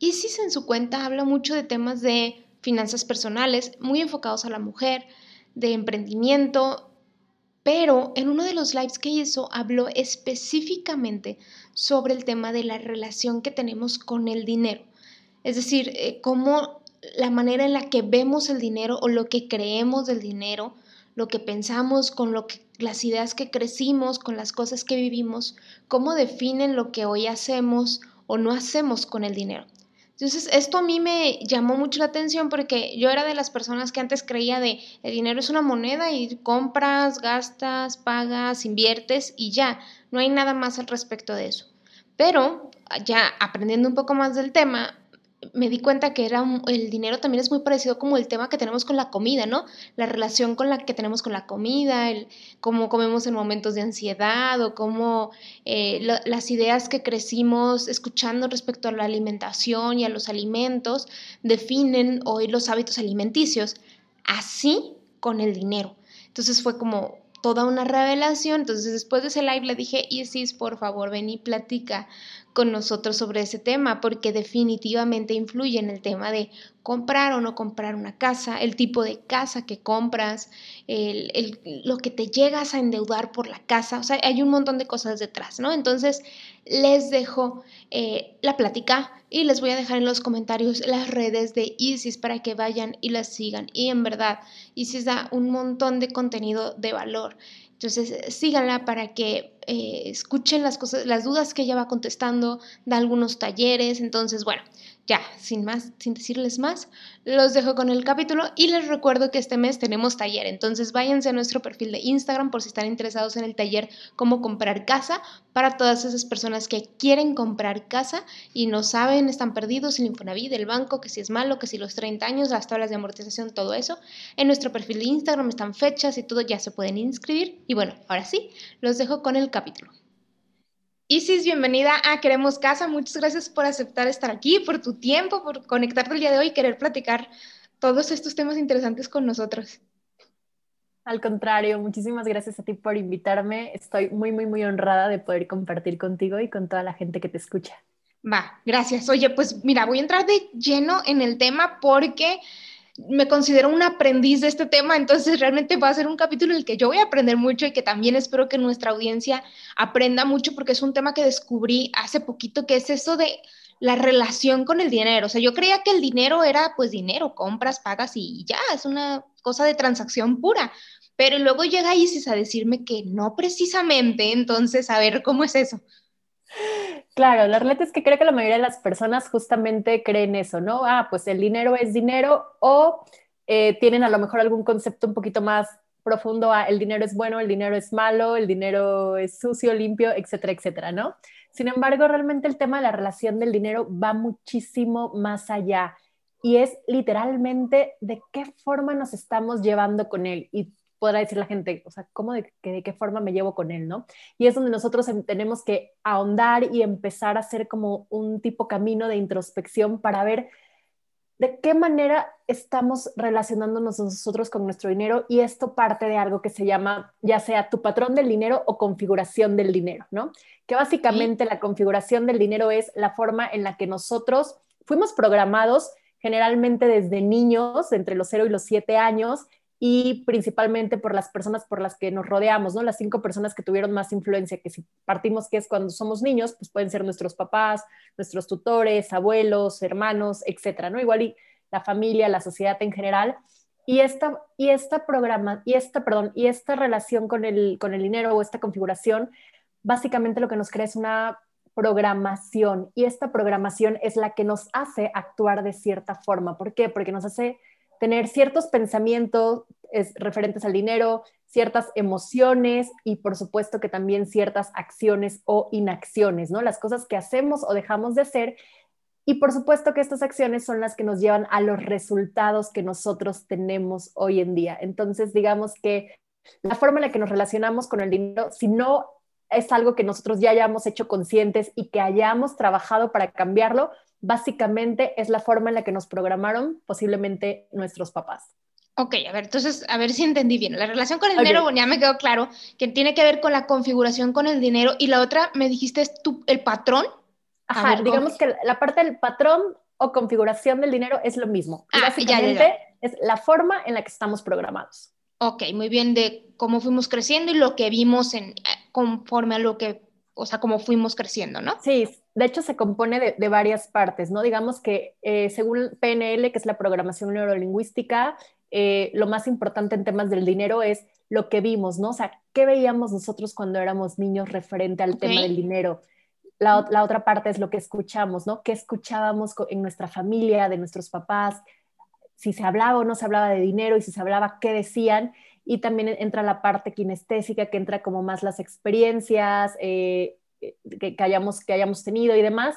Isis en su cuenta habla mucho de temas de finanzas personales, muy enfocados a la mujer, de emprendimiento, pero en uno de los lives que hizo habló específicamente sobre el tema de la relación que tenemos con el dinero. Es decir, eh, cómo la manera en la que vemos el dinero o lo que creemos del dinero, lo que pensamos, con lo que, las ideas que crecimos, con las cosas que vivimos, cómo definen lo que hoy hacemos o no hacemos con el dinero. Entonces, esto a mí me llamó mucho la atención porque yo era de las personas que antes creía de el dinero es una moneda y compras, gastas, pagas, inviertes y ya, no hay nada más al respecto de eso. Pero ya aprendiendo un poco más del tema, me di cuenta que era el dinero también es muy parecido como el tema que tenemos con la comida, ¿no? La relación con la que tenemos con la comida, el cómo comemos en momentos de ansiedad o cómo eh, las ideas que crecimos escuchando respecto a la alimentación y a los alimentos definen hoy los hábitos alimenticios, así con el dinero. Entonces fue como toda una revelación. Entonces después de ese live le dije, Isis, por favor, ven y platica con nosotros sobre ese tema, porque definitivamente influye en el tema de comprar o no comprar una casa, el tipo de casa que compras, el, lo que te llegas a endeudar por la casa, o sea, hay un montón de cosas detrás, ¿no? Entonces, les dejo eh, la plática y les voy a dejar en los comentarios las redes de Isis para que vayan y las sigan. Y en verdad, Isis da un montón de contenido de valor. Entonces, eh, síganla para que eh, escuchen las cosas, las dudas que ella va contestando, da algunos talleres. Entonces, bueno, ya, sin más, sin decirles más, los dejo con el capítulo y les recuerdo que este mes tenemos taller, entonces váyanse a nuestro perfil de Instagram por si están interesados en el taller cómo comprar casa para todas esas personas que quieren comprar casa y no saben, están perdidos, el Infonavit, el banco, que si es malo, que si los 30 años, las tablas de amortización, todo eso. En nuestro perfil de Instagram están fechas y todo, ya se pueden inscribir. Y bueno, ahora sí, los dejo con el capítulo. Isis, bienvenida a Queremos Casa. Muchas gracias por aceptar estar aquí, por tu tiempo, por conectarte el día de hoy y querer platicar todos estos temas interesantes con nosotros. Al contrario, muchísimas gracias a ti por invitarme. Estoy muy, muy, muy honrada de poder compartir contigo y con toda la gente que te escucha. Va, gracias. Oye, pues mira, voy a entrar de lleno en el tema porque me considero un aprendiz de este tema, entonces realmente va a ser un capítulo en el que yo voy a aprender mucho y que también espero que nuestra audiencia aprenda mucho porque es un tema que descubrí hace poquito, que es eso de la relación con el dinero. O sea, yo creía que el dinero era pues dinero, compras, pagas y ya, es una cosa de transacción pura. Pero luego llega Isis a decirme que no precisamente, entonces a ver cómo es eso. Claro, la realidad es que creo que la mayoría de las personas justamente creen eso, ¿no? Ah, pues el dinero es dinero o eh, tienen a lo mejor algún concepto un poquito más profundo a el dinero es bueno, el dinero es malo, el dinero es sucio, limpio, etcétera, etcétera, ¿no? Sin embargo, realmente el tema de la relación del dinero va muchísimo más allá y es literalmente de qué forma nos estamos llevando con él. Y podrá decir la gente, o sea, ¿cómo de, de, qué forma me llevo con él, no? Y es donde nosotros tenemos que ahondar y empezar a hacer como un tipo camino de introspección para ver de qué manera estamos relacionándonos nosotros con nuestro dinero y esto parte de algo que se llama ya sea tu patrón del dinero o configuración del dinero, ¿no? Que básicamente la configuración del dinero es la forma en la que nosotros fuimos programados generalmente desde niños, entre los 0 y los 7 años, y principalmente por las personas por las que nos rodeamos, ¿no? Las cinco personas que tuvieron más influencia, que si partimos que es cuando somos niños, pues pueden ser nuestros papás, nuestros tutores, abuelos, hermanos, etcétera, ¿no? Igual y la familia, la sociedad en general. Y esta, y esta programa, y esta, perdón, y esta relación con el, con el dinero o esta configuración, básicamente lo que nos crea es una programación y esta programación es la que nos hace actuar de cierta forma. ¿Por qué? Porque nos hace tener ciertos pensamientos referentes al dinero, ciertas emociones y por supuesto que también ciertas acciones o inacciones, ¿no? Las cosas que hacemos o dejamos de hacer Y por supuesto que estas acciones son las que nos llevan a los resultados que nosotros tenemos hoy en día. Entonces, digamos que la forma en la que nos relacionamos con el dinero, si no es algo que nosotros ya hayamos hecho conscientes y que hayamos trabajado para cambiarlo, básicamente es la forma en la que nos programaron posiblemente nuestros papás. Ok, a ver, entonces, a ver si entendí bien. La relación con el dinero, ya me quedó claro que tiene que ver con la configuración con el dinero y la otra, me dijiste, es tu, el patrón. Ajá, digamos que la parte del patrón o configuración del dinero es lo mismo. Ah, básicamente es la forma en la que estamos programados. Ok, muy bien, de cómo fuimos creciendo y lo que vimos en, eh, conforme a lo que, o sea, cómo fuimos creciendo, ¿no? Sí, de hecho se compone de, varias partes, ¿no? Digamos que eh, según PNL, que es la programación neurolingüística, eh, lo más importante en temas del dinero es lo que vimos, ¿no? O sea, ¿qué veíamos nosotros cuando éramos niños referente al tema del dinero? La, la, otra parte es lo que escuchamos, ¿no? ¿Qué escuchábamos en nuestra familia, de nuestros papás? si se hablaba o no se hablaba de dinero y si se hablaba, qué decían. Y también entra la parte kinestésica, que entra como más las experiencias eh, que, hayamos, que hayamos tenido y demás.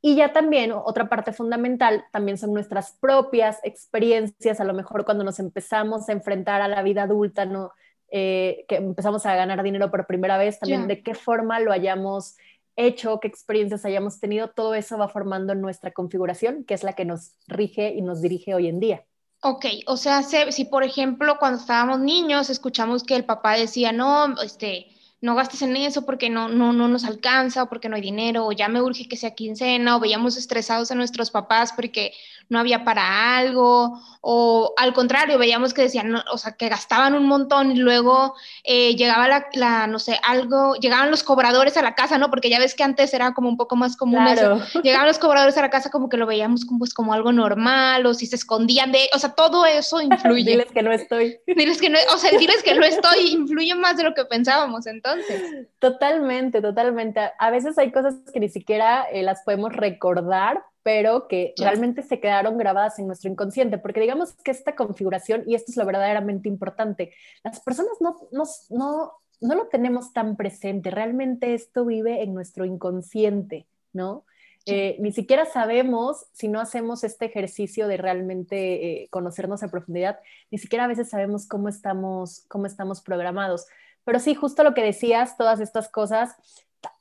Y ya también otra parte fundamental también son nuestras propias experiencias, a lo mejor cuando nos empezamos a enfrentar a la vida adulta, ¿no? Eh, que empezamos a ganar dinero por primera vez, también de qué forma lo hayamos hecho, qué experiencias hayamos tenido, todo eso va formando nuestra configuración, que es la que nos rige y nos dirige hoy en día. Ok, o sea, si por ejemplo cuando estábamos niños escuchamos que el papá decía, no, este, no gastes en eso porque no, no, no nos alcanza o porque no hay dinero o ya me urge que sea quincena o veíamos estresados a nuestros papás porque no había para algo, o al contrario, veíamos que decían, o sea, que gastaban un montón y luego eh, llegaba la, no sé, algo, llegaban los cobradores a la casa, ¿no? Porque ya ves que antes era como un poco más común eso. Llegaban los cobradores a la casa como que lo veíamos como, pues, como algo normal, o si se escondían de, o sea, todo eso influye. diles que no estoy. Diles que no, o sea, diles que no estoy, influye más de lo que pensábamos entonces. Totalmente, totalmente. A veces hay cosas que ni siquiera eh, las podemos recordar pero que realmente se quedaron grabadas en nuestro inconsciente, porque digamos que esta configuración, y esto es lo verdaderamente importante, las personas no, no, no, no lo tenemos tan presente, realmente esto vive en nuestro inconsciente, ¿no? Eh, ni siquiera sabemos, si no hacemos este ejercicio de realmente eh, conocernos a profundidad, ni siquiera a veces sabemos cómo estamos, cómo estamos programados. Pero sí, justo lo que decías, todas estas cosas,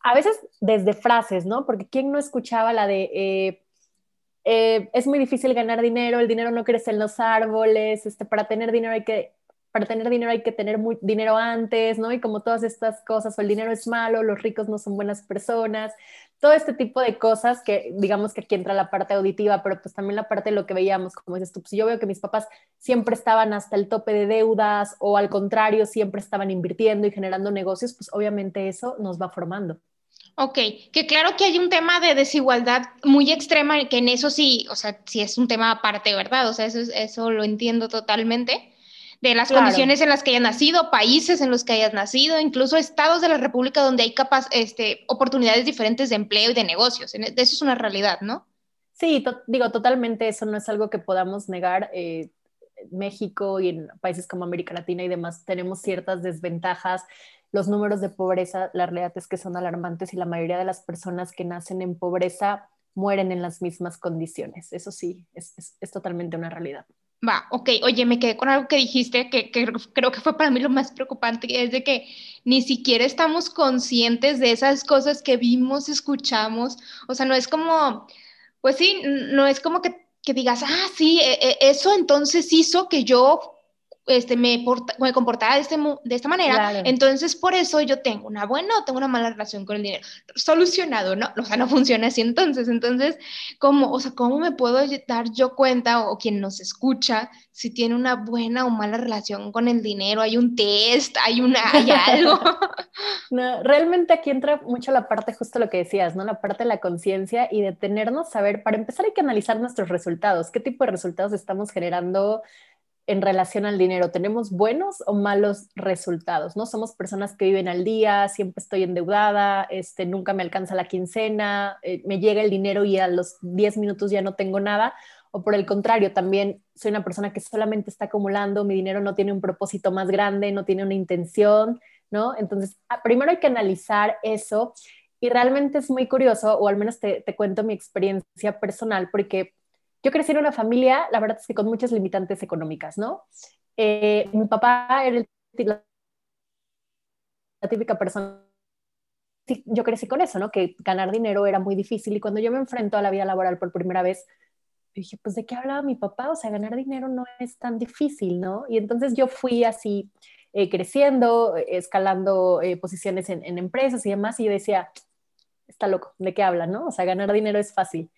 a veces desde frases, ¿no? Porque ¿quién no escuchaba la de, eh, eh, es muy difícil ganar dinero, el dinero no crece en los árboles, este, para tener dinero hay que para tener dinero hay que tener muy, dinero antes, ¿no? Y como todas estas cosas, o el dinero es malo, los ricos no son buenas personas, todo este tipo de cosas que digamos que aquí entra la parte auditiva, pero pues también la parte de lo que veíamos, como dices tú, pues yo veo que mis papás siempre estaban hasta el tope de deudas o al contrario, siempre estaban invirtiendo y generando negocios, pues obviamente eso nos va formando. Ok, que claro que hay un tema de desigualdad muy extrema, que en eso sí, o sea, sí es un tema aparte, ¿verdad? O sea, eso, eso lo entiendo totalmente, de las condiciones en las que hayas nacido, países en los que hayas nacido, incluso estados de la República donde hay capaz, este, oportunidades diferentes de empleo y de negocios. Eso es una realidad, ¿no? Sí, digo, totalmente eso no es algo que podamos negar. Eh, México y en países como América Latina y demás tenemos ciertas desventajas los números de pobreza, la realidad es que son alarmantes y la mayoría de las personas que nacen en pobreza mueren en las mismas condiciones. Eso sí, es, totalmente una realidad. Va, ok, oye, me quedé con algo que dijiste que, creo que fue para mí lo más preocupante, es de que ni siquiera estamos conscientes de esas cosas que vimos, escuchamos, o sea, no es como, pues sí, no es como que, que digas, ah, sí, e, e, eso entonces hizo que yo este, me, me comportaba de, este, de esta manera, entonces por eso yo tengo una buena o tengo una mala relación con el dinero. Solucionado, ¿no? O sea, no funciona así entonces. Entonces, ¿cómo, o sea, ¿cómo me puedo dar yo cuenta o, quien nos escucha si tiene una buena o mala relación con el dinero? ¿Hay un test? ¿Hay, una, hay algo? no, realmente aquí entra mucho la parte, justo lo que decías, ¿no? La parte de la conciencia y de tenernos saber, para empezar hay que analizar nuestros resultados, qué tipo de resultados estamos generando en relación al dinero? ¿Tenemos buenos o malos resultados? ¿No? Somos personas que viven al día, siempre estoy endeudada, este, nunca me alcanza la quincena, eh, me llega el dinero y a los 10 minutos ya no tengo nada. O por el contrario, también soy una persona que solamente está acumulando, mi dinero no tiene un propósito más grande, no tiene una intención, ¿no? Entonces, ah, primero hay que analizar eso Y realmente es muy curioso, o al menos te, te cuento mi experiencia personal, porque yo crecí en una familia, la verdad es que con muchas limitantes económicas, ¿no? Eh, mi papá era la, típica persona yo crecí con eso, ¿no? Que ganar dinero era muy difícil y cuando yo me enfrento a la vida laboral por primera vez, dije, pues ¿de qué hablaba mi papá? O sea, ganar dinero no es tan difícil, ¿no? Y entonces yo fui así eh, creciendo, escalando eh, posiciones en, en, empresas y demás, y yo decía, está loco, ¿de qué habla, no? O sea, ganar dinero es fácil.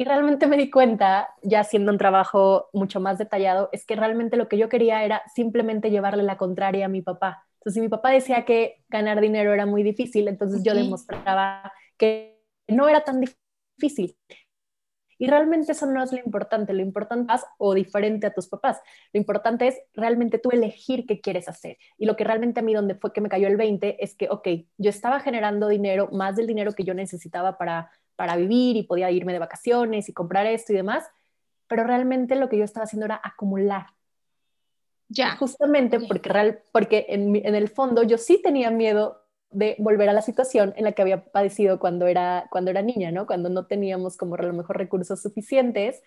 Y realmente me di cuenta, ya haciendo un trabajo mucho más detallado, es que realmente lo que yo quería era simplemente llevarle la contraria a mi papá. Entonces, si mi papá decía que ganar dinero era muy difícil, entonces yo demostraba que no era tan difícil. Y realmente eso no es lo importante, lo importante es o diferente a tus papás. Lo importante es realmente tú elegir qué quieres hacer. Y lo que realmente a mí donde fue que me cayó el 20 es que, ok, yo estaba generando dinero, más del dinero que yo necesitaba para para vivir y podía irme de vacaciones y comprar esto y demás, pero realmente lo que yo estaba haciendo era acumular. Ya. Justamente porque, real, porque en, en, el fondo yo sí tenía miedo de volver a la situación en la que había padecido cuando era, cuando era niña, ¿no? Cuando no teníamos como a lo mejor recursos suficientes.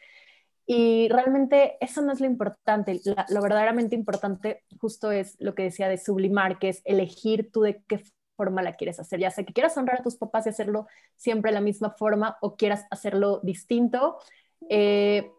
Y realmente eso no es lo importante. lo verdaderamente importante justo es lo que decía de sublimar, que es elegir tú de qué forma la quieres hacer, ya sea que quieras honrar a tus papás y hacerlo siempre de la misma forma o quieras hacerlo distinto, eh,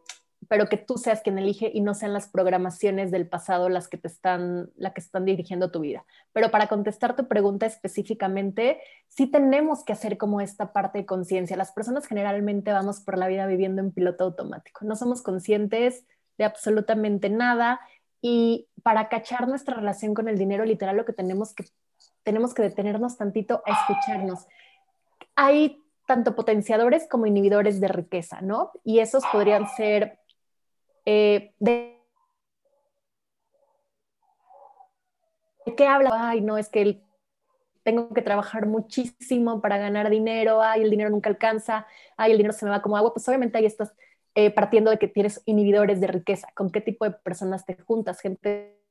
pero que tú seas quien elige y no sean las programaciones del pasado las que te están, la que están dirigiendo tu vida. Pero para contestar tu pregunta específicamente, sí tenemos que hacer como esta parte de conciencia. Las personas generalmente vamos por la vida viviendo en piloto automático, no somos conscientes de absolutamente nada y para cachar nuestra relación con el dinero, literal lo que tenemos que tenemos que detenernos tantito a escucharnos. Hay tanto potenciadores como inhibidores de riqueza, ¿no? Y esos podrían ser eh, de, qué habla? Ay, no, es que tengo que trabajar muchísimo para ganar dinero, ay, el dinero nunca alcanza, ay, el dinero se me va como agua, pues obviamente ahí estás eh, partiendo de que tienes inhibidores de riqueza, con qué tipo de personas te juntas, gente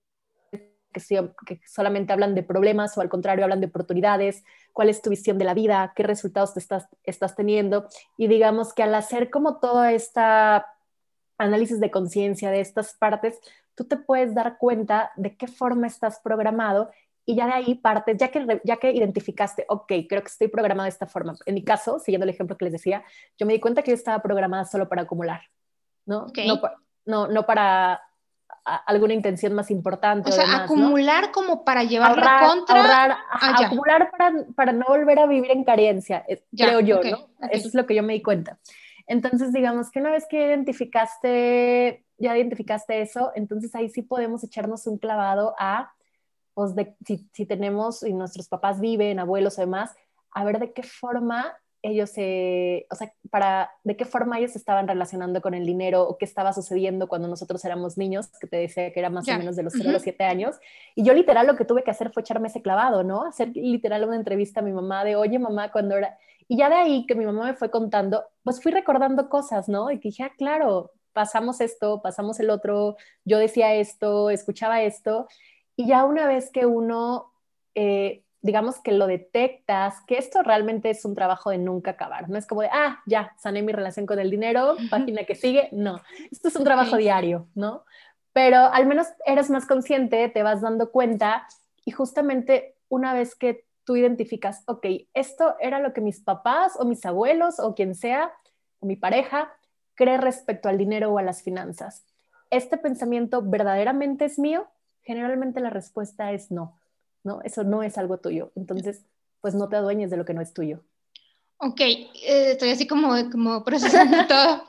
que, solamente hablan de problemas o al contrario hablan de oportunidades, cuál es tu visión de la vida, qué resultados te estás, estás teniendo. Y digamos que al hacer como todo este análisis de conciencia de estas partes, tú te puedes dar cuenta de qué forma estás programado y ya de ahí partes, ya que, ya que identificaste, ok, creo que estoy programado de esta forma. En mi caso, siguiendo el ejemplo que les decía, yo me di cuenta que yo estaba programada solo para acumular, ¿no? No, no, no para alguna intención más importante. O sea, acumular como para llevar la contra. Ahorrar, ah, acumular para, para, no volver a vivir en carencia, eh, creo yo, ¿no? Eso es lo que yo me di cuenta. Entonces, digamos que una vez que identificaste, ya identificaste eso, entonces ahí sí podemos echarnos un clavado a, pues, de, si, si tenemos y nuestros papás viven, abuelos o demás, a ver de qué forma ellos se, o sea, para, de qué forma ellos estaban relacionando con el dinero o qué estaba sucediendo cuando nosotros éramos niños, que te decía que era más o menos de los 0 a los 7 años. Y yo literal lo que tuve que hacer fue echarme ese clavado, ¿no? Hacer literal una entrevista a mi mamá de, oye mamá, cuando era... Y ya de ahí que mi mamá me fue contando, pues fui recordando cosas, ¿no? Y dije, ah, claro, pasamos esto, pasamos el otro, yo decía esto, escuchaba esto. Y ya una vez que uno... Eh, digamos que lo detectas, que esto realmente es un trabajo de nunca acabar. No es como de, ah, ya, sané mi relación con el dinero, página que sigue. No, esto es un trabajo diario, ¿no? Pero al menos eres más consciente, te vas dando cuenta y justamente una vez que tú identificas, ok, esto era lo que mis papás o mis abuelos o quien sea, o mi pareja, cree respecto al dinero o a las finanzas. ¿Este pensamiento verdaderamente es mío? Generalmente la respuesta es no ¿no? Eso no es algo tuyo. Entonces, pues no te adueñes de lo que no es tuyo. Ok, eh, estoy así como, como procesando todo.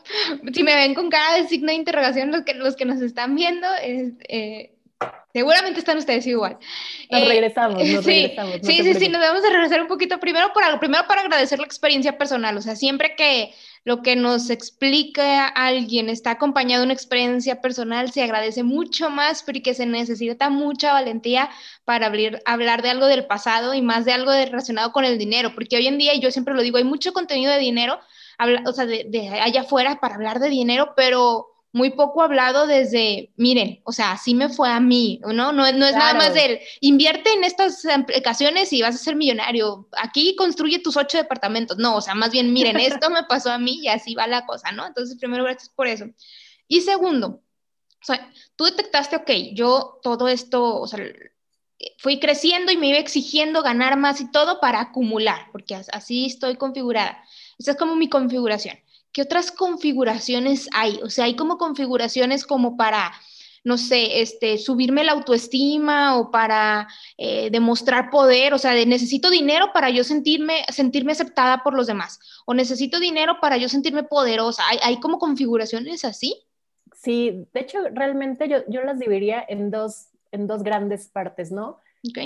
Si me ven con cara de signo de interrogación, los que, los que nos están viendo, eh, seguramente están ustedes igual. Nos eh, regresamos, nos sí, regresamos. sí, sí, sí, nos vamos a regresar un poquito primero para, primero para agradecer la experiencia personal. O sea, siempre que lo que nos explica alguien está acompañado de una experiencia personal, se agradece mucho más porque se necesita mucha valentía para abrir, hablar de algo del pasado y más de algo relacionado con el dinero, porque hoy en día, y yo siempre lo digo, hay mucho contenido de dinero, o sea, de, allá afuera para hablar de dinero, pero muy poco hablado desde, miren, o sea, así me fue a mí, ¿no? No, no es nada más del, invierte en estas aplicaciones y vas a ser millonario, aquí construye tus ocho departamentos, no, o sea, más bien, miren, esto me pasó a mí y así va la cosa, ¿no? Entonces, primero, gracias por eso. Y segundo, o sea, tú detectaste, ok, yo todo esto, o sea, fui creciendo y me iba exigiendo ganar más y todo para acumular, porque así estoy configurada. Esa es como mi configuración. ¿Qué otras configuraciones hay? O sea, hay como configuraciones como para, no sé, este, subirme la autoestima o para eh, demostrar poder, o sea, de, necesito dinero para yo sentirme, sentirme aceptada por los demás, o necesito dinero para yo sentirme poderosa. ¿Hay, hay como configuraciones así? Sí, de hecho, realmente yo, yo las dividiría en dos, en dos grandes partes, ¿no?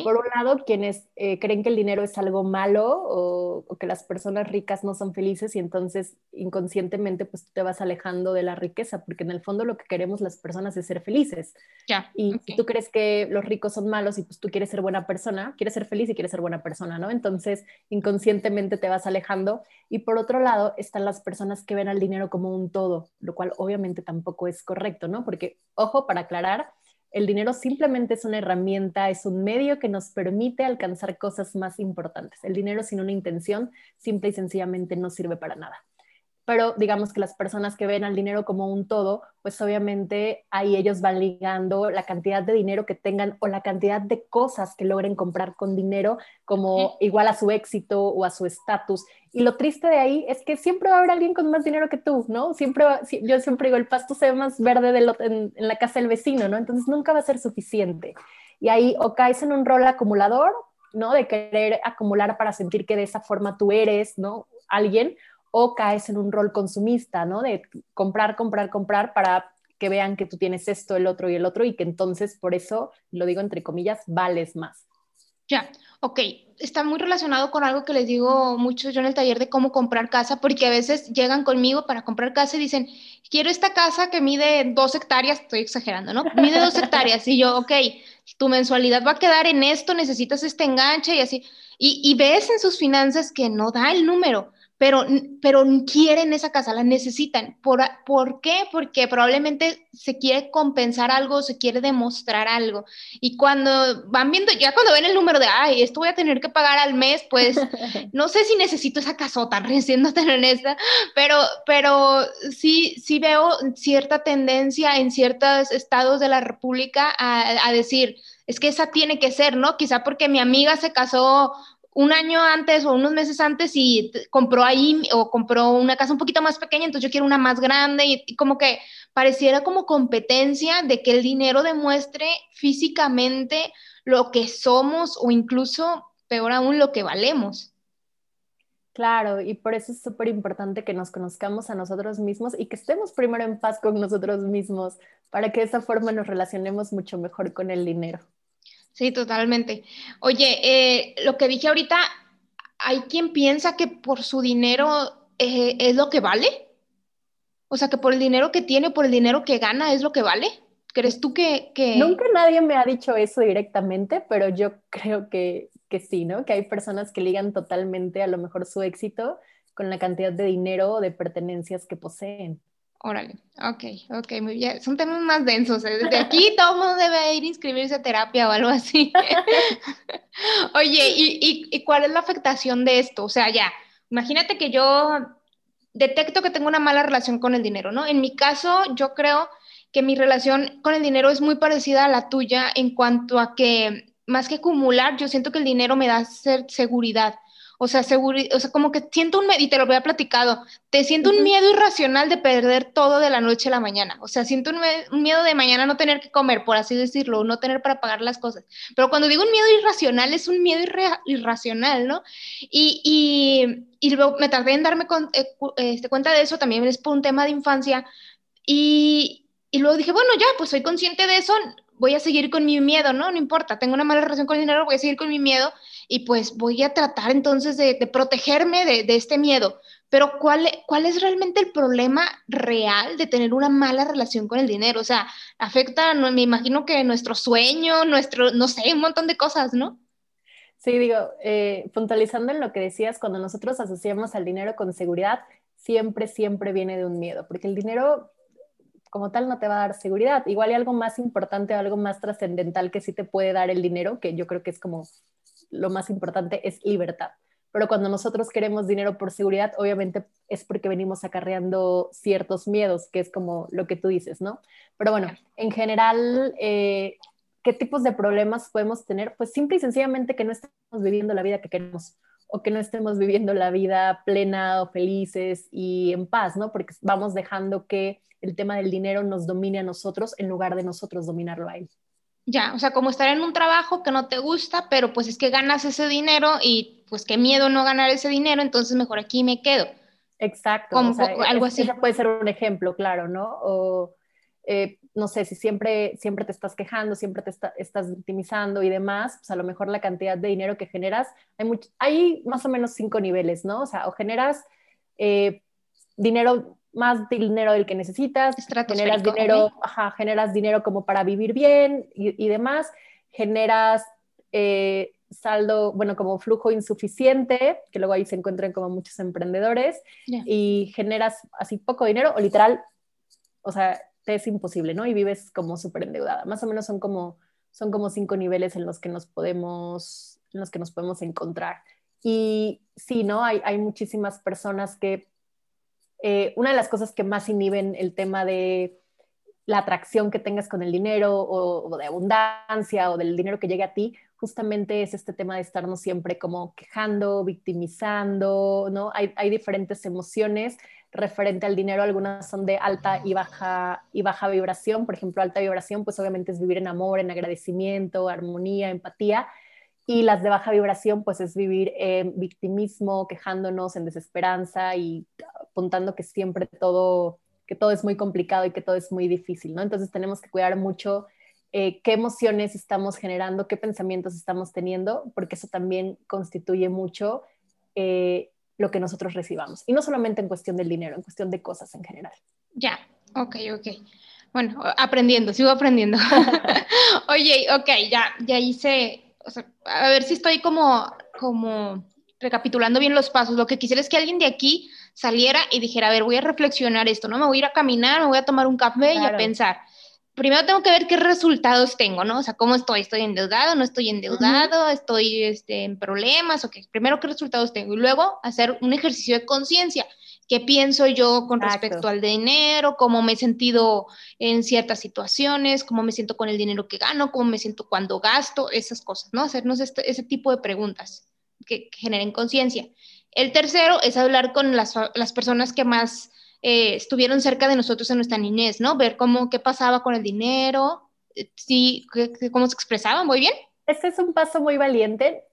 Por un lado, quienes eh, creen que el dinero es algo malo o, que las personas ricas no son felices y entonces inconscientemente pues te vas alejando de la riqueza, porque en el fondo lo que queremos las personas es ser felices. Ya. Y si tú crees que los ricos son malos y pues tú quieres ser buena persona, quieres ser feliz y quieres ser buena persona, ¿no? Entonces inconscientemente te vas alejando. Y por otro lado están las personas que ven al dinero como un todo, lo cual obviamente tampoco es correcto, ¿no? Porque, ojo, para aclarar, el dinero simplemente es una herramienta, es un medio que nos permite alcanzar cosas más importantes. El dinero sin una intención simple y sencillamente no sirve para nada pero digamos que las personas que ven al dinero como un todo, pues obviamente ahí ellos van ligando la cantidad de dinero que tengan o la cantidad de cosas que logren comprar con dinero como igual a su éxito o a su estatus. Y lo triste de ahí es que siempre va a haber alguien con más dinero que tú, ¿no? Siempre, yo siempre digo, el pasto se ve más verde en, en la casa del vecino, ¿no? Entonces nunca va a ser suficiente. Y ahí o caes en un rol acumulador, ¿no? De querer acumular para sentir que de esa forma tú eres, ¿no? Alguien, o caes en un rol consumista, ¿no? De comprar, comprar, comprar para que vean que tú tienes esto, el otro y el otro y que entonces por eso, lo digo entre comillas, vales más. Ya, ok, está muy relacionado con algo que les digo mucho yo en el taller de cómo comprar casa, porque a veces llegan conmigo para comprar casa y dicen, quiero esta casa que mide dos hectáreas, estoy exagerando, ¿no? Mide dos hectáreas y yo, ok, tu mensualidad va a quedar en esto, necesitas este enganche y así, y, y ves en sus finanzas que no da el número pero, pero quieren esa casa, la necesitan. ¿Por, ¿Por qué? Porque probablemente se quiere compensar algo, se quiere demostrar algo. Y cuando van viendo, ya cuando ven el número de, ay, esto voy a tener que pagar al mes, pues no sé si necesito esa casota, siendo tan honesta, pero, pero sí, sí veo cierta tendencia en ciertos estados de la República a, a decir, es que esa tiene que ser, ¿no? Quizá porque mi amiga se casó un año antes o unos meses antes y compró ahí o compró una casa un poquito más pequeña, entonces yo quiero una más grande y, como que pareciera como competencia de que el dinero demuestre físicamente lo que somos o incluso, peor aún, lo que valemos. Claro, y por eso es súper importante que nos conozcamos a nosotros mismos y que estemos primero en paz con nosotros mismos para que de esa forma nos relacionemos mucho mejor con el dinero. Sí, totalmente. Oye, eh, lo que dije ahorita, hay quien piensa que por su dinero eh, es lo que vale. O sea, que por el dinero que tiene, por el dinero que gana, es lo que vale. ¿Crees tú que, Nunca nadie me ha dicho eso directamente, pero yo creo que, que sí, ¿no? Que hay personas que ligan totalmente a lo mejor su éxito con la cantidad de dinero o de pertenencias que poseen. Órale, ok, ok, muy bien. Son temas más densos. ¿eh? Desde aquí todo mundo debe ir a inscribirse a terapia o algo así. Oye, ¿y, y, cuál es la afectación de esto? O sea, ya, imagínate que yo detecto que tengo una mala relación con el dinero, ¿no? En mi caso, yo creo que mi relación con el dinero es muy parecida a la tuya en cuanto a que, más que acumular, yo siento que el dinero me da seguridad o sea, seguro, o sea, como que siento un miedo, y te lo había platicado, te siento un miedo irracional de perder todo de la noche a la mañana. O sea, siento un, miedo de mañana no tener que comer, por así decirlo, no tener para pagar las cosas. Pero cuando digo un miedo irracional, es un miedo irracional, ¿no? Y, y, y, luego me tardé en darme eh, este, cuenta de eso, también es por un tema de infancia. Y, y luego dije, bueno, ya, pues soy consciente de eso, voy a seguir con mi miedo, ¿no? No importa, tengo una mala relación con el dinero, voy a seguir con mi miedo y pues voy a tratar entonces de, protegerme de, este miedo. Pero ¿cuál, ¿cuál es realmente el problema real de tener una mala relación con el dinero? O sea, afecta, me imagino que nuestro sueño, nuestro, no sé, un montón de cosas, ¿no? Sí, digo, eh, puntualizando en lo que decías, cuando nosotros asociamos al dinero con seguridad, siempre, siempre viene de un miedo, porque el dinero como tal no te va a dar seguridad. Igual hay algo más importante algo más trascendental que sí te puede dar el dinero, que yo creo que es como lo más importante, es libertad. Pero cuando nosotros queremos dinero por seguridad, obviamente es porque venimos acarreando ciertos miedos, que es como lo que tú dices, ¿no? Pero bueno, en general, eh, ¿qué tipos de problemas podemos tener? Pues simple y sencillamente que no estemos viviendo la vida que queremos o que no estemos viviendo la vida plena o felices y en paz, ¿no? Porque vamos dejando que el tema del dinero nos domine a nosotros en lugar de nosotros dominarlo a él. Ya, o sea, como estar en un trabajo que no te gusta, pero pues es que ganas ese dinero y pues qué miedo no ganar ese dinero, entonces mejor aquí me quedo. Exacto. Como, algo así. Ese puede ser un ejemplo, claro, ¿no? O eh, no sé, si siempre, siempre te estás quejando, siempre te estás victimizando y demás, pues a lo mejor la cantidad de dinero que generas, hay, hay más o menos cinco niveles, ¿no? O sea, o generas eh, dinero más dinero del que necesitas, generas dinero, ajá, generas dinero como para vivir bien y, demás, generas eh, saldo, bueno, como flujo insuficiente, que luego ahí se encuentran como muchos emprendedores, y generas así poco dinero o literal, o sea, te es imposible, ¿no? Y vives como súper endeudada. Más o menos son como, son como cinco niveles en los que nos podemos, en los que nos podemos encontrar. Y sí, ¿no? Hay, hay muchísimas personas que eh, una de las cosas que más inhiben el tema de la atracción que tengas con el dinero o, de abundancia o del dinero que llegue a ti, justamente es este tema de estarnos siempre como quejando, victimizando, ¿no? Hay, hay diferentes emociones referente al dinero, algunas son de alta y baja, y baja vibración, por ejemplo, alta vibración, pues obviamente es vivir en amor, en agradecimiento, armonía, empatía, y las de baja vibración, pues es vivir en victimismo, quejándonos, en desesperanza y apuntando que siempre todo, que todo es muy complicado y que todo es muy difícil, ¿no? Entonces tenemos que cuidar mucho eh, qué emociones estamos generando, qué pensamientos estamos teniendo, porque eso también constituye mucho eh, lo que nosotros recibamos. Y no solamente en cuestión del dinero, en cuestión de cosas en general. Ya, ok, ok. Bueno, aprendiendo, sigo aprendiendo. Oye, ok, ya, ya hice a ver si estoy como, como recapitulando bien los pasos. Lo que quisiera es que alguien de aquí saliera y dijera, a ver, voy a reflexionar esto, ¿no? Me voy a ir a caminar, me voy a tomar un café y a pensar. Primero tengo que ver qué resultados tengo, ¿no? O sea, cómo estoy, estoy endeudado, no estoy endeudado, estoy este, en problemas, o qué. Primero qué resultados tengo y luego hacer un ejercicio de conciencia qué pienso yo con respecto al dinero, cómo me he sentido en ciertas situaciones, cómo me siento con el dinero que gano, cómo me siento cuando gasto, esas cosas, ¿no? Hacernos este, ese tipo de preguntas que, generen conciencia. El tercero es hablar con las, personas que más eh, estuvieron cerca de nosotros en nuestra niñez, ¿no? Ver cómo, qué pasaba con el dinero, eh, sí, cómo se expresaban, muy bien. Este es un paso muy valiente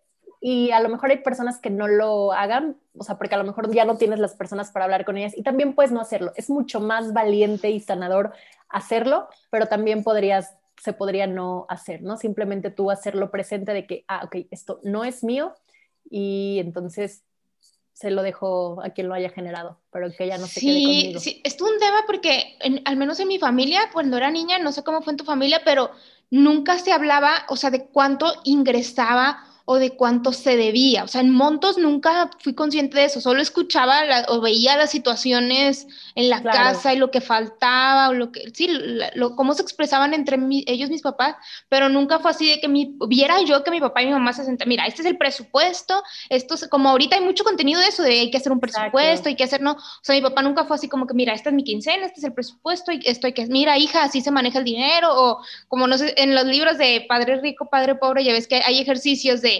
y a lo mejor hay personas que no lo hagan, o sea, porque a lo mejor ya no tienes las personas para hablar con ellas y también puedes no hacerlo. Es mucho más valiente y sanador hacerlo, pero también podrías, se podría no hacer, ¿no? Simplemente tú hacerlo presente de que, ah, ok, esto no es mío y entonces se lo dejo a quien lo haya generado, pero que ya no se quede conmigo. Sí, es un tema porque al menos en mi familia, cuando era niña, no sé cómo fue en tu familia, pero nunca se hablaba, o sea, de cuánto ingresaba o de cuánto se debía. O sea, en montos nunca fui consciente de eso, solo escuchaba o veía las situaciones en la casa y lo que faltaba, o lo que, sí, lo, cómo se expresaban entre ellos mis papás, pero nunca fue así de que mi, viera yo que mi papá y mi mamá se sentan, mira, este es el presupuesto, esto es, como ahorita hay mucho contenido de eso, de hay que hacer un presupuesto, hay que hacer, no, o sea, mi papá nunca fue así como que, mira, esta es mi quincena, este es el presupuesto, y esto hay que, mira, hija, así se maneja el dinero, o como no sé, en los libros de Padre Rico, Padre Pobre, ya ves que hay ejercicios de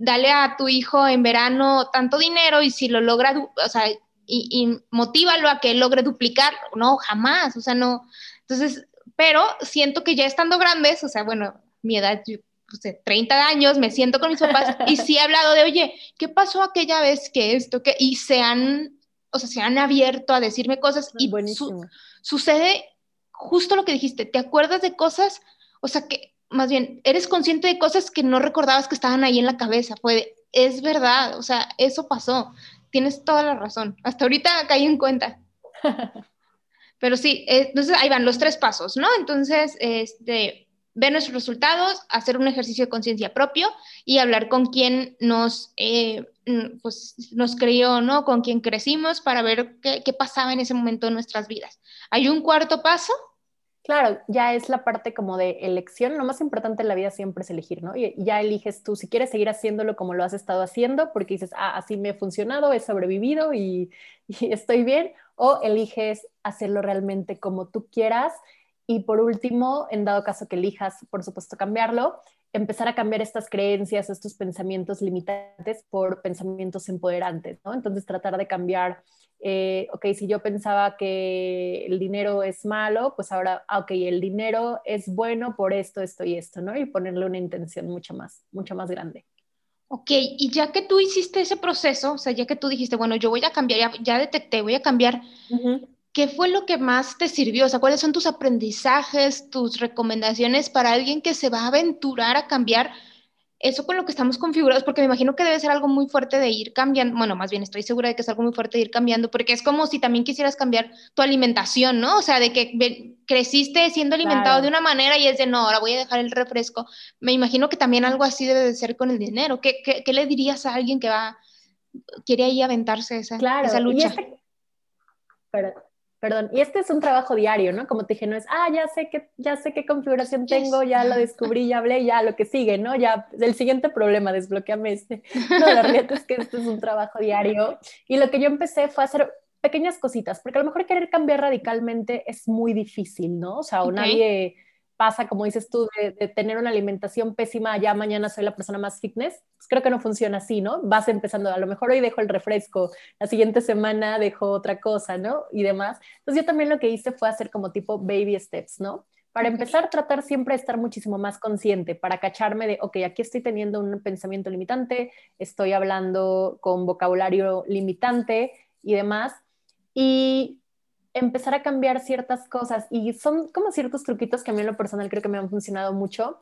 dale a tu hijo en verano tanto dinero y si lo logra, o sea, y, y motívalo a que logre duplicar, no, jamás, o sea, no. Entonces, pero siento que ya estando grandes, o sea, bueno, mi edad, yo, pues, 30 años, me siento con mis papás y sí he hablado de, oye, ¿qué pasó aquella vez que esto, que, y se han, o sea, se han abierto a decirme cosas y sucede justo lo que dijiste, ¿te acuerdas de cosas? O sea, que más bien, eres consciente de cosas que no recordabas que estaban ahí en la cabeza. Fue, es verdad, o sea, eso pasó. Tienes toda la razón. Hasta ahorita caí en cuenta. Pero sí, eh, entonces ahí van los tres pasos, ¿no? Entonces, este, ver nuestros resultados, hacer un ejercicio de conciencia propio y hablar con quien nos, eh, pues, nos crió, ¿no? Con quien crecimos para ver qué, qué pasaba en ese momento en nuestras vidas. Hay un cuarto paso Claro, ya es la parte como de elección. Lo más importante en la vida siempre es elegir, ¿no? Y ya eliges tú si quieres seguir haciéndolo como lo has estado haciendo, porque dices, ah, así me ha funcionado, he sobrevivido y, y estoy bien, o eliges hacerlo realmente como tú quieras. Y por último, en dado caso que elijas, por supuesto, cambiarlo, empezar a cambiar estas creencias, estos pensamientos limitantes por pensamientos empoderantes, ¿no? Entonces tratar de cambiar eh, ok, si yo pensaba que el dinero es malo, pues ahora, ah, ok, el dinero es bueno por esto, esto y esto, ¿no? Y ponerle una intención mucho más, mucho más grande. Ok, y ya que tú hiciste ese proceso, o sea, ya que tú dijiste, bueno, yo voy a cambiar, ya, detecté, voy a cambiar, ¿qué fue lo que más te sirvió? O sea, ¿cuáles son tus aprendizajes, tus recomendaciones para alguien que se va a aventurar a cambiar? Eso con lo que estamos configurados, porque me imagino que debe ser algo muy fuerte de ir cambiando, bueno, más bien estoy segura de que es algo muy fuerte de ir cambiando, porque es como si también quisieras cambiar tu alimentación, ¿no? O sea, de que creciste siendo alimentado de una manera y es de, no, ahora voy a dejar el refresco. Me imagino que también algo así debe de ser con el dinero. ¿Qué, qué, le dirías a alguien que va, quiere ahí aventarse esa, esa lucha? Este, perdón, y este es un trabajo diario, ¿no? Como te dije, no es, ah, ya sé que, ya sé qué configuración tengo, ya lo descubrí, ya hablé, ya lo que sigue, ¿no? Ya, el siguiente problema, desbloqueame este. No, la realidad es que este es un trabajo diario. Y lo que yo empecé fue a hacer pequeñas cositas, porque a lo mejor querer cambiar radicalmente es muy difícil, ¿no? O sea, o nadie pasa, como dices tú, de, tener una alimentación pésima, ya mañana soy la persona más fitness, pues creo que no funciona así, ¿no? Vas empezando, a lo mejor hoy dejo el refresco, la siguiente semana dejo otra cosa, ¿no? Y demás. Entonces yo también lo que hice fue hacer como tipo baby steps, ¿no? Para empezar, tratar siempre de estar muchísimo más consciente, para cacharme de, ok, aquí estoy teniendo un pensamiento limitante, estoy hablando con vocabulario limitante y demás. Y empezar a cambiar ciertas cosas y son como ciertos truquitos que a mí en lo personal creo que me han funcionado mucho,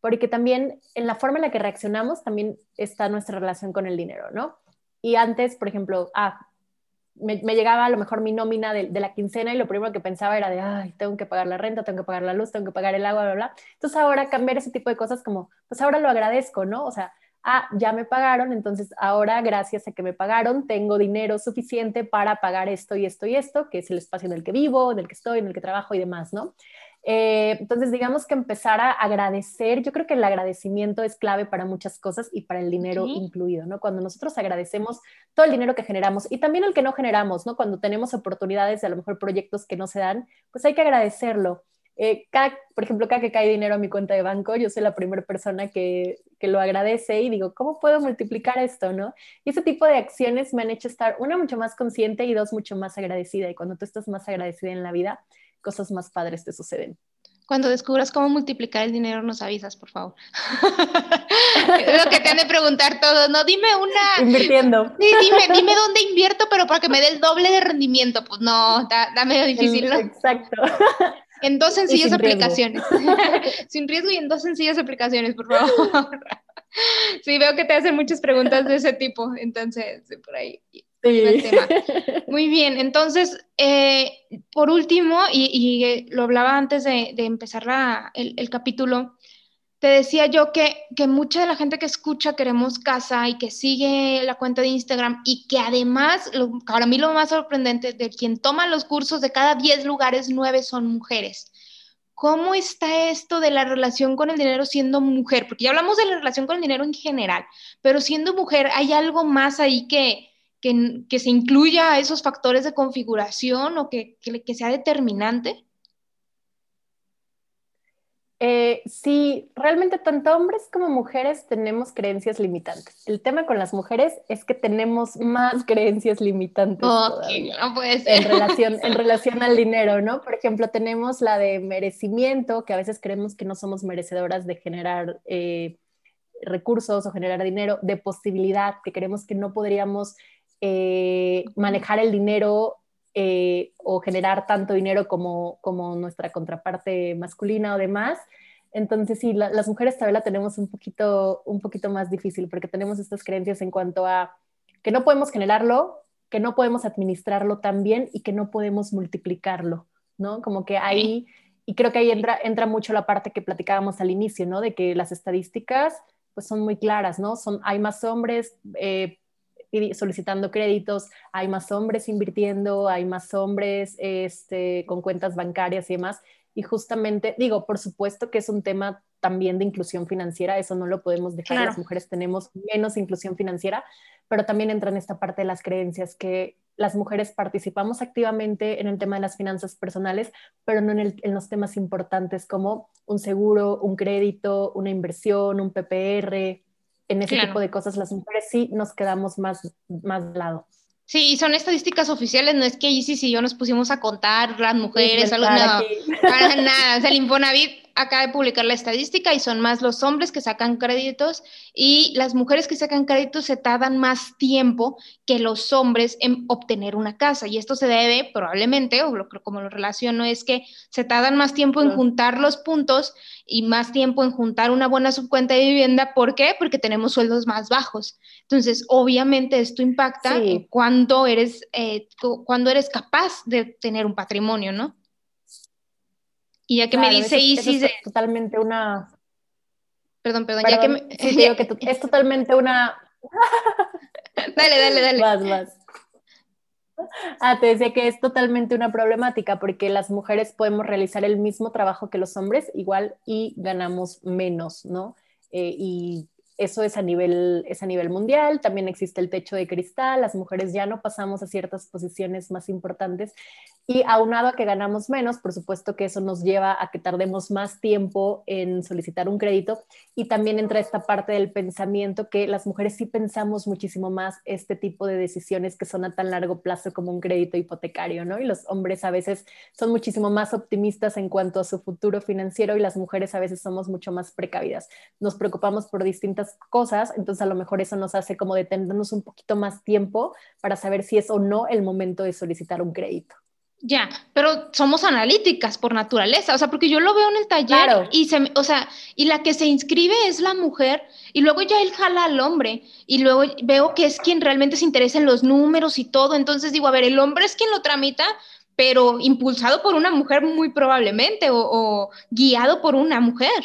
porque también en la forma en la que reaccionamos también está nuestra relación con el dinero, ¿no? Y antes, por ejemplo, ah, me, llegaba a lo mejor mi nómina de, de, la quincena y lo primero que pensaba era de, ay, tengo que pagar la renta, tengo que pagar la luz, tengo que pagar el agua, bla, bla. Entonces ahora cambiar ese tipo de cosas como, pues ahora lo agradezco, ¿no? O sea, ah, ya me pagaron, entonces ahora gracias a que me pagaron tengo dinero suficiente para pagar esto y esto y esto, que es el espacio en el que vivo, en el que estoy, en el que trabajo y demás, ¿no? Eh, entonces, digamos que empezar a agradecer, yo creo que el agradecimiento es clave para muchas cosas y para el dinero incluido, ¿no? Cuando nosotros agradecemos todo el dinero que generamos y también el que no generamos, ¿no? Cuando tenemos oportunidades de a lo mejor proyectos que no se dan, pues hay que agradecerlo. Eh, por ejemplo, cada que cae dinero a mi cuenta de banco, yo soy la primera persona que, que, lo agradece y digo, ¿cómo puedo multiplicar esto? ¿no? Y ese tipo de acciones me han hecho estar, una, mucho más consciente y dos, mucho más agradecida. Y cuando tú estás más agradecida en la vida, cosas más padres te suceden. Cuando descubras cómo multiplicar el dinero, nos avisas, por favor. es lo que te han de preguntar todos. No, dime una. Invirtiendo. Sí, dime, dime dónde invierto, pero para que me dé el doble de rendimiento. Pues no, da, medio difícil, ¿no? Exacto. En dos sencillas aplicaciones. sin riesgo y en dos sencillas aplicaciones, por favor. sí, veo que te hacen muchas preguntas de ese tipo, entonces, por ahí. Muy bien, entonces, eh, por último, y, lo hablaba antes de, empezar el, el capítulo, te decía yo que, que, mucha de la gente que escucha Queremos Casa y que sigue la cuenta de Instagram y que además, para mí lo más sorprendente, de quien toma los cursos, de cada 10 lugares, 9 son mujeres. ¿Cómo está esto de la relación con el dinero siendo mujer? Porque ya hablamos de la relación con el dinero en general, pero siendo mujer, ¿hay algo más ahí que, que, que se incluya a esos factores de configuración o que, que sea determinante? Eh, sí, realmente tanto hombres como mujeres tenemos creencias limitantes. El tema con las mujeres es que tenemos más creencias limitantes En relación, en relación al dinero, ¿no? Por ejemplo, tenemos la de merecimiento, que a veces creemos que no somos merecedoras de generar eh, recursos o generar dinero, de posibilidad, que creemos que no podríamos eh, manejar el dinero eh, o generar tanto dinero como, como nuestra contraparte masculina o demás. Entonces, sí, las mujeres todavía la tenemos un poquito, un poquito más difícil porque tenemos estas creencias en cuanto a que no podemos generarlo, que no podemos administrarlo tan bien y que no podemos multiplicarlo, ¿no? Como que ahí, y creo que ahí entra, entra mucho la parte que platicábamos al inicio, ¿no? De que las estadísticas pues son muy claras, ¿no? Son, hay más hombres eh, solicitando créditos, hay más hombres invirtiendo, hay más hombres este, con cuentas bancarias y demás. y justamente, digo, por supuesto que es un tema también de inclusión financiera, eso no lo podemos dejar, las mujeres tenemos menos inclusión financiera, pero también entra en esta parte de las creencias que las mujeres participamos activamente en el tema de las finanzas personales, pero no en, los temas importantes como un seguro, un crédito, una inversión, un PPR. En ese tipo de cosas las mujeres sí nos quedamos más, más lado. Sí, y son estadísticas oficiales, no es que Isis y yo nos pusimos a contar las mujeres, algo, no, para nada. O sea, el Infonavit acaba de publicar la estadística y son más los hombres que sacan créditos y las mujeres que sacan créditos se tardan más tiempo que los hombres en obtener una casa. Y esto se debe probablemente, o lo, como lo relaciono, es que se tardan más tiempo en juntar los puntos y más tiempo en juntar una buena subcuenta de vivienda. ¿Por qué? Porque tenemos sueldos más bajos. Entonces, obviamente esto impacta cuando eres, eh, cuando eres capaz de tener un patrimonio, ¿no? Y ya que me dice Isis... es totalmente una... Perdón, perdón, ya que me... digo que es totalmente una... dale, dale, dale. Vas, vas. Ah, te decía que es totalmente una problemática porque las mujeres podemos realizar el mismo trabajo que los hombres igual y ganamos menos, ¿no? Eh, y eso es a, nivel, es a nivel mundial, también existe el techo de cristal, las mujeres ya no pasamos a ciertas posiciones más importantes y aunado a que ganamos menos, por supuesto que eso nos lleva a que tardemos más tiempo en solicitar un crédito y también entra esta parte del pensamiento que las mujeres sí pensamos muchísimo más este tipo de decisiones que son a tan largo plazo como un crédito hipotecario, ¿no? Y los hombres a veces son muchísimo más optimistas en cuanto a su futuro financiero y las mujeres a veces somos mucho más precavidas. Nos preocupamos por distintas cosas, entonces a lo mejor eso nos hace como detenernos un poquito más tiempo para saber si es o no el momento de solicitar un crédito. Ya, pero somos analíticas por naturaleza, o sea, porque yo lo veo en el taller y se, o sea, y la que se inscribe es la mujer y luego ya él jala al hombre y luego veo que es quien realmente se interesa en los números y todo, entonces digo, a ver, el hombre es quien lo tramita, pero impulsado por una mujer muy probablemente o, guiado por una mujer.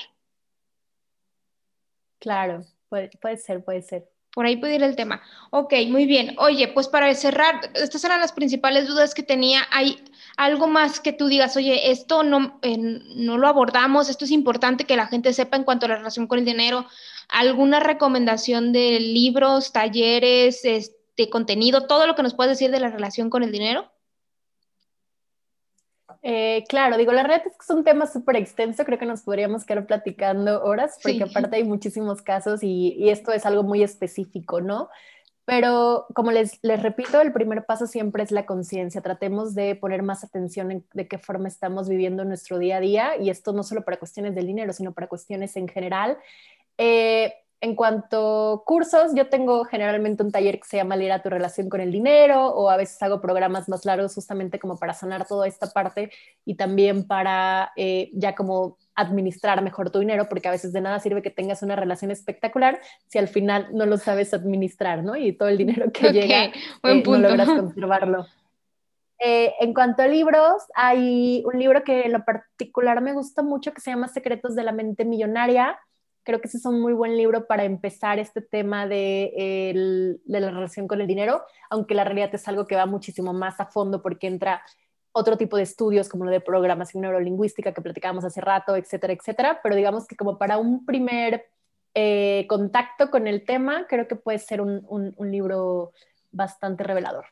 Claro, puede, puede ser, puede ser. Por ahí puede ir el tema. Ok, muy bien. Oye, pues para cerrar, estas eran las principales dudas que tenía. ¿Hay algo más que tú digas, oye, esto no, no lo abordamos, esto es importante que la gente sepa en cuanto a la relación con el dinero? ¿Alguna recomendación de libros, talleres, este, contenido, todo lo que nos puedes decir de la relación con el dinero? Eh, claro, digo, la red es que es un tema súper extenso, creo que nos podríamos quedar platicando horas, porque aparte hay muchísimos casos y, esto es algo muy específico, ¿no? Pero como les, les repito, el primer paso siempre es la conciencia. Tratemos de poner más atención en de qué forma estamos viviendo nuestro día a día y esto no solo para cuestiones del dinero, sino para cuestiones en general. Eh, en cuanto a cursos, yo tengo generalmente un taller que se llama Leer a tu relación con el dinero o a veces hago programas más largos justamente como para sanar toda esta parte y también para eh, ya como administrar mejor tu dinero, porque a veces de nada sirve que tengas una relación espectacular si al final no lo sabes administrar, ¿no? Y todo el dinero que llega eh, no logras conservarlo. Eh, en cuanto a libros, hay un libro que en lo particular me gusta mucho que se llama Secretos de la Mente Millonaria Creo que ese es un muy buen libro para empezar este tema de, la relación con el dinero, aunque la realidad es algo que va muchísimo más a fondo porque entra otro tipo de estudios como lo de programación neurolingüística que platicábamos hace rato, etcétera, etcétera. Pero digamos que como para un primer eh, contacto con el tema, creo que puede ser un, un libro bastante revelador.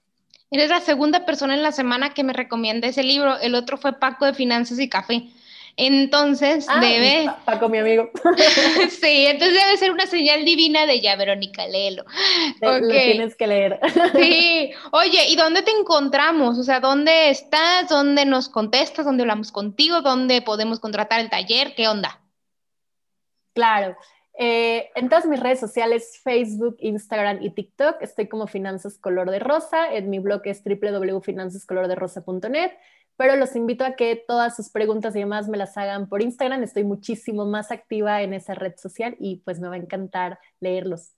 Eres la segunda persona en la semana que me recomienda ese libro. El otro fue Paco de Finanzas y Café. Entonces ah, debe. Paco, mi amigo. sí, entonces debe ser una señal divina de ya, Verónica, léelo. Lo tienes que leer. sí. Oye, ¿y dónde te encontramos? O sea, ¿dónde estás? ¿Dónde nos contestas? ¿Dónde hablamos contigo? ¿Dónde podemos contratar el taller? ¿Qué onda? Claro. Eh, en todas mis redes sociales, Facebook, Instagram y TikTok, estoy como Finanzas Color de Rosa. En mi blog es www.finanzascolorderosa.net pero los invito a que todas sus preguntas y demás me las hagan por Instagram. Estoy muchísimo más activa en esa red social y pues me va a encantar leerlos.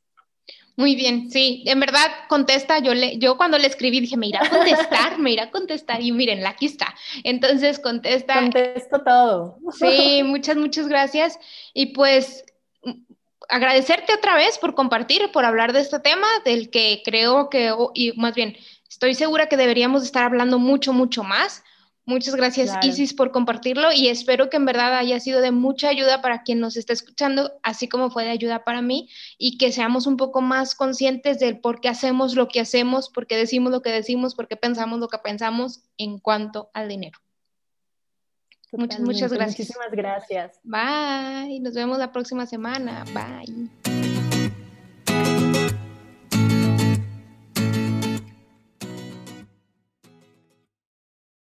Muy bien, sí, en verdad contesta, yo le, yo cuando le escribí dije, me irá a contestar, me irá a contestar y miren, aquí está. Entonces contesta. Contesto todo. Sí, muchas, muchas gracias. Y pues agradecerte otra vez por compartir, por hablar de este tema, del que creo que, y más bien, estoy segura que deberíamos estar hablando mucho, mucho más Muchas gracias Isis por compartirlo y espero que en verdad haya sido de mucha ayuda para quien nos está escuchando, así como fue de ayuda para mí y que seamos un poco más conscientes del por qué hacemos lo que hacemos, por qué decimos lo que decimos, por qué pensamos lo que pensamos en cuanto al dinero. Muchas, muchas gracias. Muchísimas gracias. Bye. Nos vemos la próxima semana. Bye.